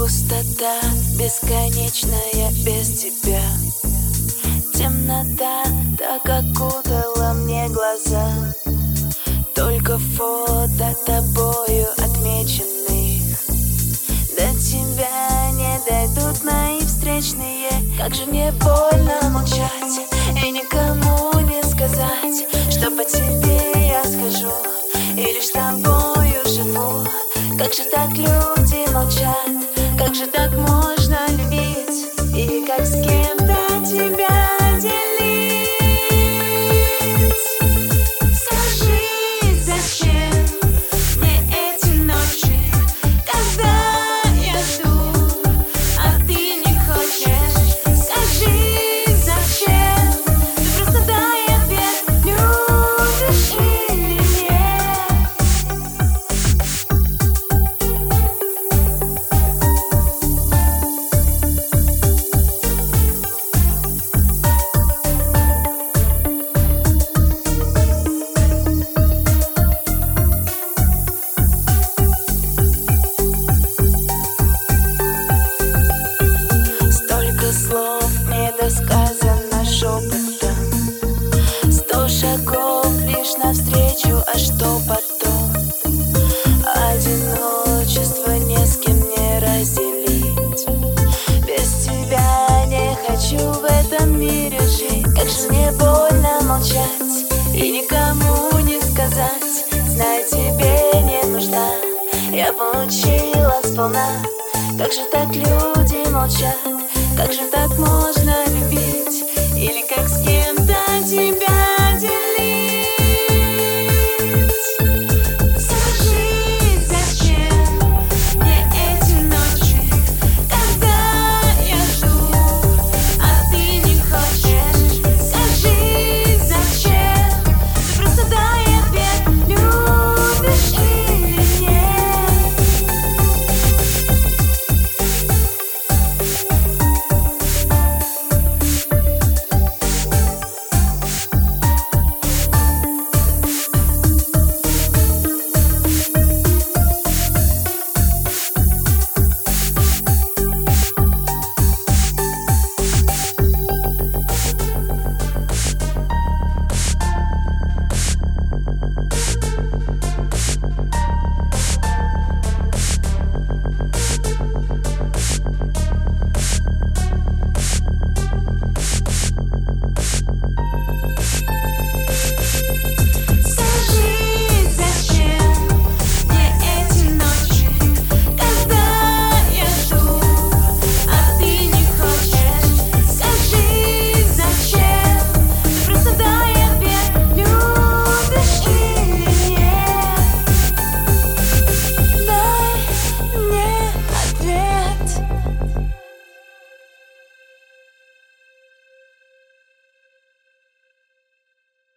Пустота бесконечная без тебя. Темнота так окутала мне глаза. Только фото тобою отмеченных. До тебя не дойдут мои встречные. Как же мне больно молчать И никому не сказать Что по тебе я скажу И лишь тобою живу Как же так люди молчат Как же так можно лишь навстречу, а что потом? Одиночество не с кем не разделить. Без тебя не хочу в этом мире жить. Как же мне больно молчать и никому не сказать. Знаю, тебе не нужна, я получила сполна. Как же так люди молчат, как же так можно любить? Или как с кем-то тебя